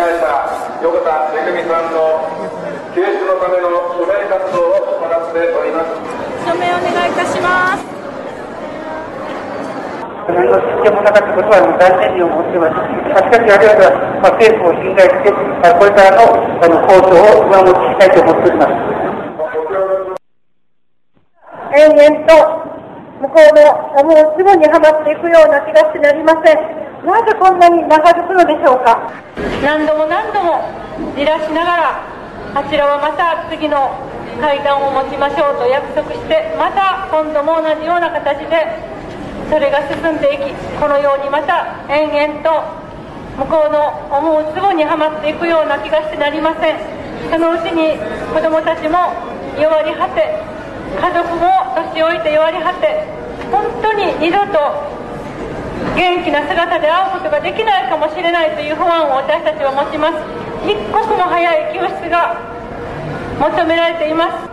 害者横田めぐみさんの救出のための署名活動を行っております署名お願いいたします何の知見もなかったことは残念に思ってます。しかし、我々は、まあ、政府を信頼して、まあこれからのあの構想を上持ちしたいと思っております。延々と向こうの思うつぼにはまっていくような気がしてなりません。なぜこんなに長引くのでしょうか？何度も何度もじらしながらあちらはまた次の会談を持ちましょうと約束してまた今度も同じような形でそれが進んでいきこのようにまた延々と向こうの思うつぼにはまっていくような気がしてなりませんそのうちに子どもたちも弱り果て家族も年老いて弱り果て本当に二度と元気な姿で会うことができないかもしれないという不安を私たちは持ちます。一刻も早い救出が求められています。